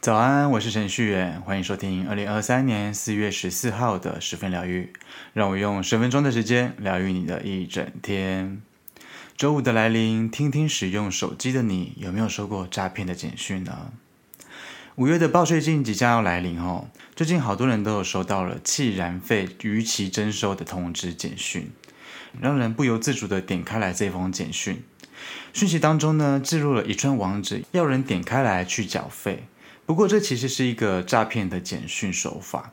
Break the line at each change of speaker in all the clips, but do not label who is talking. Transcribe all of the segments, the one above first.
早安，我是程序员，欢迎收听二零二三年四月十四号的十分疗愈。让我用十分钟的时间疗愈你的一整天。周五的来临，听听使用手机的你有没有收过诈骗的简讯呢？五月的报税季即将要来临哦，最近好多人都有收到了弃燃费逾期征收的通知简讯，让人不由自主的点开来这封简讯。讯息当中呢，置入了一串网址，要人点开来去缴费。不过，这其实是一个诈骗的简讯手法。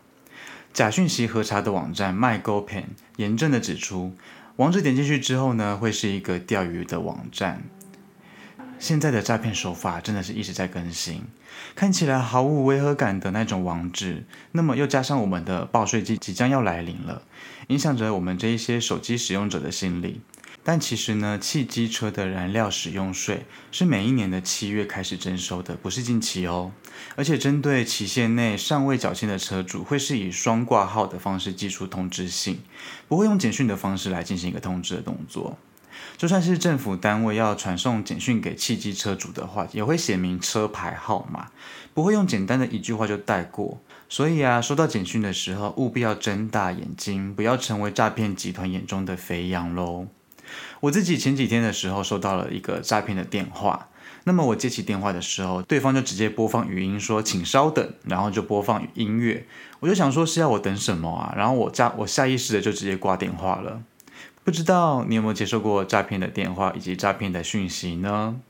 假讯息核查的网站 MyGoPen 严正的指出，网址点进去之后呢，会是一个钓鱼的网站。现在的诈骗手法真的是一直在更新，看起来毫无违和感的那种网址，那么又加上我们的报税季即将要来临了，影响着我们这一些手机使用者的心理。但其实呢，汽机车的燃料使用税是每一年的七月开始征收的，不是近期哦。而且针对期限内尚未缴清的车主，会是以双挂号的方式寄出通知信，不会用简讯的方式来进行一个通知的动作。就算是政府单位要传送简讯给汽机车主的话，也会写明车牌号码，不会用简单的一句话就带过。所以啊，收到简讯的时候，务必要睁大眼睛，不要成为诈骗集团眼中的肥羊喽。我自己前几天的时候收到了一个诈骗的电话，那么我接起电话的时候，对方就直接播放语音说“请稍等”，然后就播放音乐，我就想说是要我等什么啊？然后我下我下意识的就直接挂电话了。不知道你有没有接受过诈骗的电话以及诈骗的讯息呢？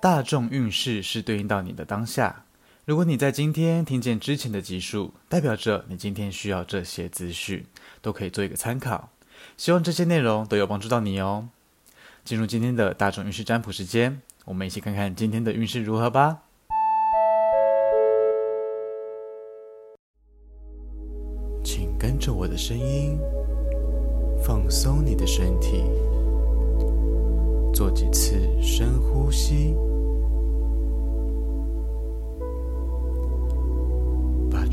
大众运势是对应到你的当下。如果你在今天听见之前的集数，代表着你今天需要这些资讯，都可以做一个参考。希望这些内容都有帮助到你哦。进入今天的大众运势占卜时间，我们一起看看今天的运势如何吧。请跟着我的声音，放松你的身体，做几次深呼吸。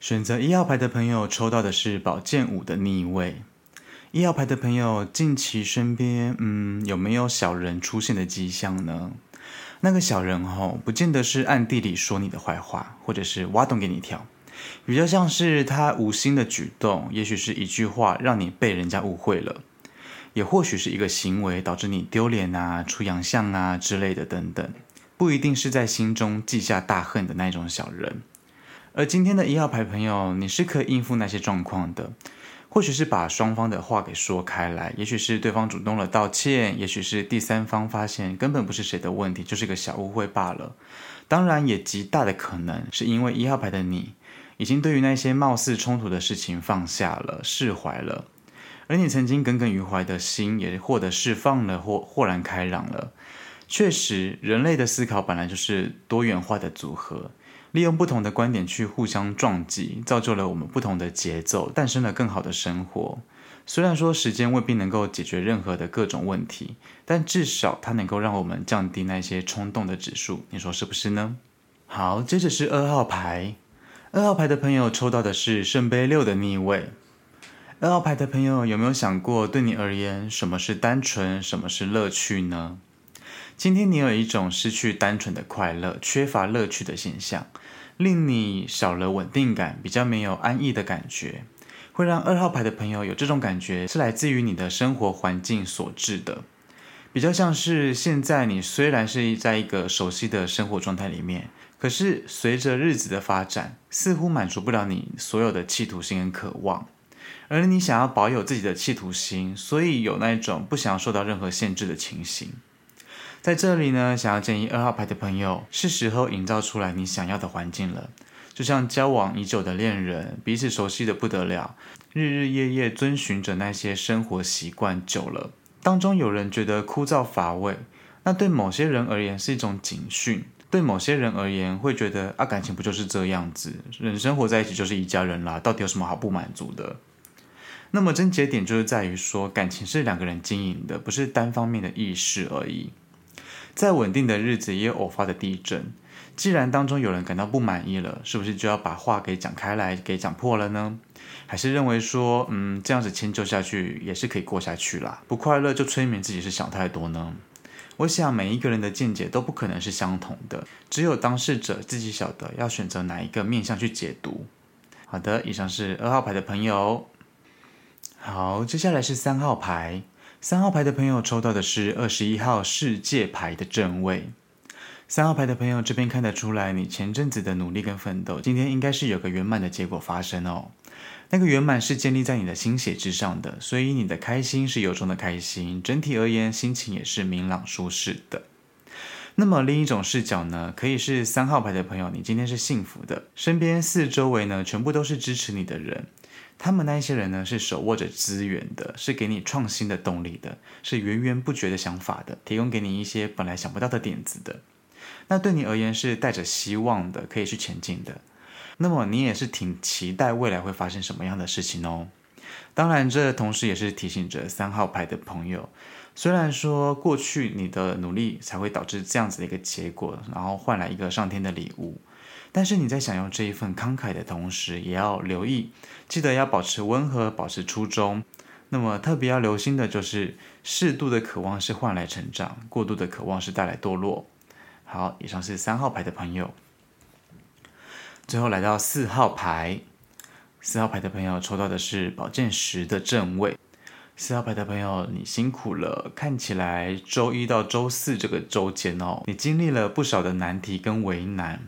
选择一号牌的朋友抽到的是宝剑五的逆位。一号牌的朋友，近期身边，嗯，有没有小人出现的迹象呢？那个小人吼，不见得是暗地里说你的坏话，或者是挖洞给你跳，比较像是他无心的举动，也许是一句话让你被人家误会了，也或许是一个行为导致你丢脸啊、出洋相啊之类的等等，不一定是在心中记下大恨的那种小人。而今天的一号牌朋友，你是可以应付那些状况的，或许是把双方的话给说开来，也许是对方主动了道歉，也许是第三方发现根本不是谁的问题，就是个小误会罢了。当然，也极大的可能是因为一号牌的你，已经对于那些貌似冲突的事情放下了、释怀了，而你曾经耿耿于怀的心也获得释放了或豁然开朗了。确实，人类的思考本来就是多元化的组合。利用不同的观点去互相撞击，造就了我们不同的节奏，诞生了更好的生活。虽然说时间未必能够解决任何的各种问题，但至少它能够让我们降低那些冲动的指数。你说是不是呢？好，接着是二号牌。二号牌的朋友抽到的是圣杯六的逆位。二号牌的朋友有没有想过，对你而言，什么是单纯，什么是乐趣呢？今天你有一种失去单纯的快乐、缺乏乐趣的现象，令你少了稳定感，比较没有安逸的感觉，会让二号牌的朋友有这种感觉，是来自于你的生活环境所致的。比较像是现在你虽然是在一个熟悉的生活状态里面，可是随着日子的发展，似乎满足不了你所有的企图心跟渴望，而你想要保有自己的企图心，所以有那种不想受到任何限制的情形。在这里呢，想要建议二号牌的朋友，是时候营造出来你想要的环境了。就像交往已久的恋人，彼此熟悉的不得了，日日夜夜遵循着那些生活习惯久了，当中有人觉得枯燥乏味，那对某些人而言是一种警讯；对某些人而言，会觉得啊，感情不就是这样子，人生活在一起就是一家人啦，到底有什么好不满足的？那么症结点就是在于说，感情是两个人经营的，不是单方面的意识而已。再稳定的日子也有偶发的地震。既然当中有人感到不满意了，是不是就要把话给讲开来，给讲破了呢？还是认为说，嗯，这样子迁就下去也是可以过下去啦？不快乐就催眠自己是想太多呢？我想每一个人的见解都不可能是相同的，只有当事者自己晓得要选择哪一个面向去解读。好的，以上是二号牌的朋友。好，接下来是三号牌。三号牌的朋友抽到的是二十一号世界牌的正位。三号牌的朋友这边看得出来，你前阵子的努力跟奋斗，今天应该是有个圆满的结果发生哦。那个圆满是建立在你的心血之上的，所以你的开心是由衷的开心，整体而言心情也是明朗舒适的。那么另一种视角呢，可以是三号牌的朋友，你今天是幸福的，身边四周围呢全部都是支持你的人。他们那一些人呢，是手握着资源的，是给你创新的动力的，是源源不绝的想法的，提供给你一些本来想不到的点子的。那对你而言是带着希望的，可以去前进的。那么你也是挺期待未来会发生什么样的事情哦。当然，这同时也是提醒着三号牌的朋友，虽然说过去你的努力才会导致这样子的一个结果，然后换来一个上天的礼物。但是你在享用这一份慷慨的同时，也要留意，记得要保持温和，保持初衷。那么特别要留心的就是，适度的渴望是换来成长，过度的渴望是带来堕落。好，以上是三号牌的朋友。最后来到四号牌，四号牌的朋友抽到的是宝剑十的正位。四号牌的朋友，你辛苦了。看起来周一到周四这个周间哦，你经历了不少的难题跟为难。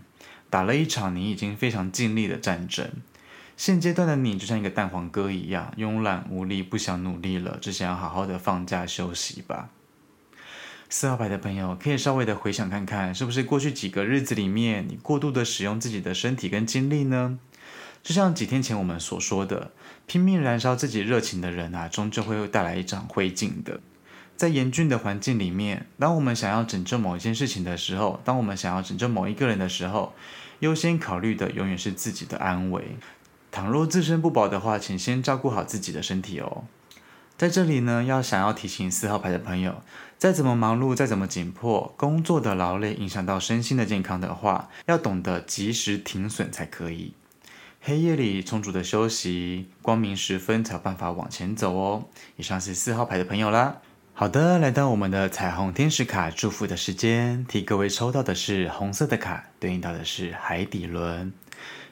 打了一场你已经非常尽力的战争，现阶段的你就像一个蛋黄哥一样，慵懒无力，不想努力了，只想要好好的放假休息吧。四号牌的朋友可以稍微的回想看看，是不是过去几个日子里面，你过度的使用自己的身体跟精力呢？就像几天前我们所说的，拼命燃烧自己热情的人啊，终究会带来一场灰烬的。在严峻的环境里面，当我们想要拯救某一件事情的时候，当我们想要拯救某一个人的时候，优先考虑的永远是自己的安危。倘若自身不保的话，请先照顾好自己的身体哦。在这里呢，要想要提醒四号牌的朋友，再怎么忙碌，再怎么紧迫，工作的劳累影响到身心的健康的话，要懂得及时停损才可以。黑夜里充足的休息，光明时分才有办法往前走哦。以上是四号牌的朋友啦。好的，来到我们的彩虹天使卡祝福的时间，替各位抽到的是红色的卡，对应到的是海底轮，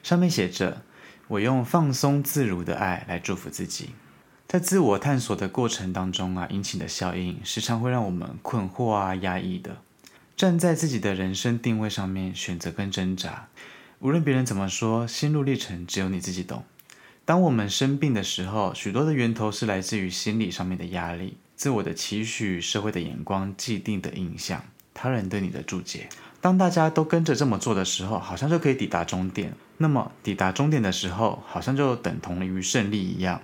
上面写着：“我用放松自如的爱来祝福自己。”在自我探索的过程当中啊，引起的效应时常会让我们困惑啊、压抑的。站在自己的人生定位上面选择跟挣扎，无论别人怎么说，心路历程只有你自己懂。当我们生病的时候，许多的源头是来自于心理上面的压力。自我的期许、社会的眼光、既定的印象、他人对你的注解，当大家都跟着这么做的时候，好像就可以抵达终点。那么抵达终点的时候，好像就等同于胜利一样。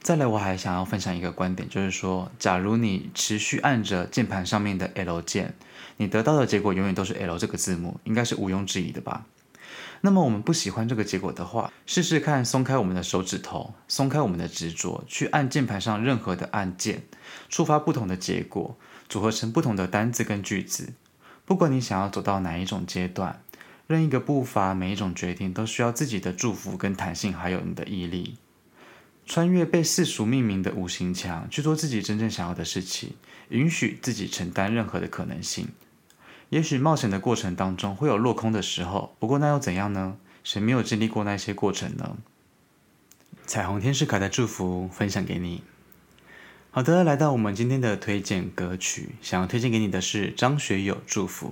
再来，我还想要分享一个观点，就是说，假如你持续按着键盘上面的 L 键，你得到的结果永远都是 L 这个字母，应该是毋庸置疑的吧？那么我们不喜欢这个结果的话，试试看松开我们的手指头，松开我们的执着，去按键盘上任何的按键，触发不同的结果，组合成不同的单字跟句子。不管你想要走到哪一种阶段，任一个步伐，每一种决定都需要自己的祝福跟弹性，还有你的毅力。穿越被世俗命名的五行墙，去做自己真正想要的事情，允许自己承担任何的可能性。也许冒险的过程当中会有落空的时候，不过那又怎样呢？谁没有经历过那些过程呢？彩虹天使卡的祝福分享给你。好的，来到我们今天的推荐歌曲，想要推荐给你的是张学友《祝福》。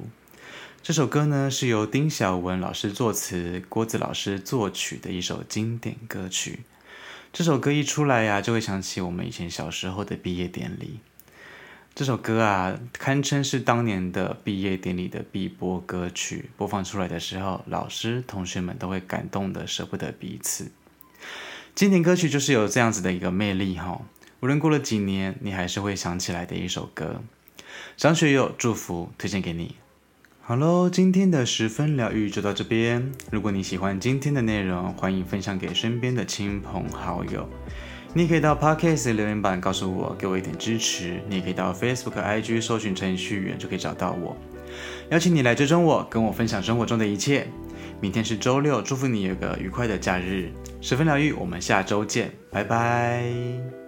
这首歌呢是由丁晓文老师作词，郭子老师作曲的一首经典歌曲。这首歌一出来呀、就会想起我们以前小时候的毕业典礼。这首歌啊，堪称是当年的毕业典礼的必播歌曲。播放出来的时候，老师、同学们都会感动的舍不得彼此。经典歌曲就是有这样子的一个魅力哈，无论过了几年，你还是会想起来的一首歌。张学友祝福推荐给你。好喽，今天的十分疗愈就到这边。如果你喜欢今天的内容，欢迎分享给身边的亲朋好友。你也可以到 Podcast 留言板告诉我，给我一点支持。你也可以到 Facebook、IG 搜寻程序员就可以找到我。邀请你来追踪我，跟我分享生活中的一切。明天是周六，祝福你有个愉快的假日。十分疗愈，我们下周见，拜拜。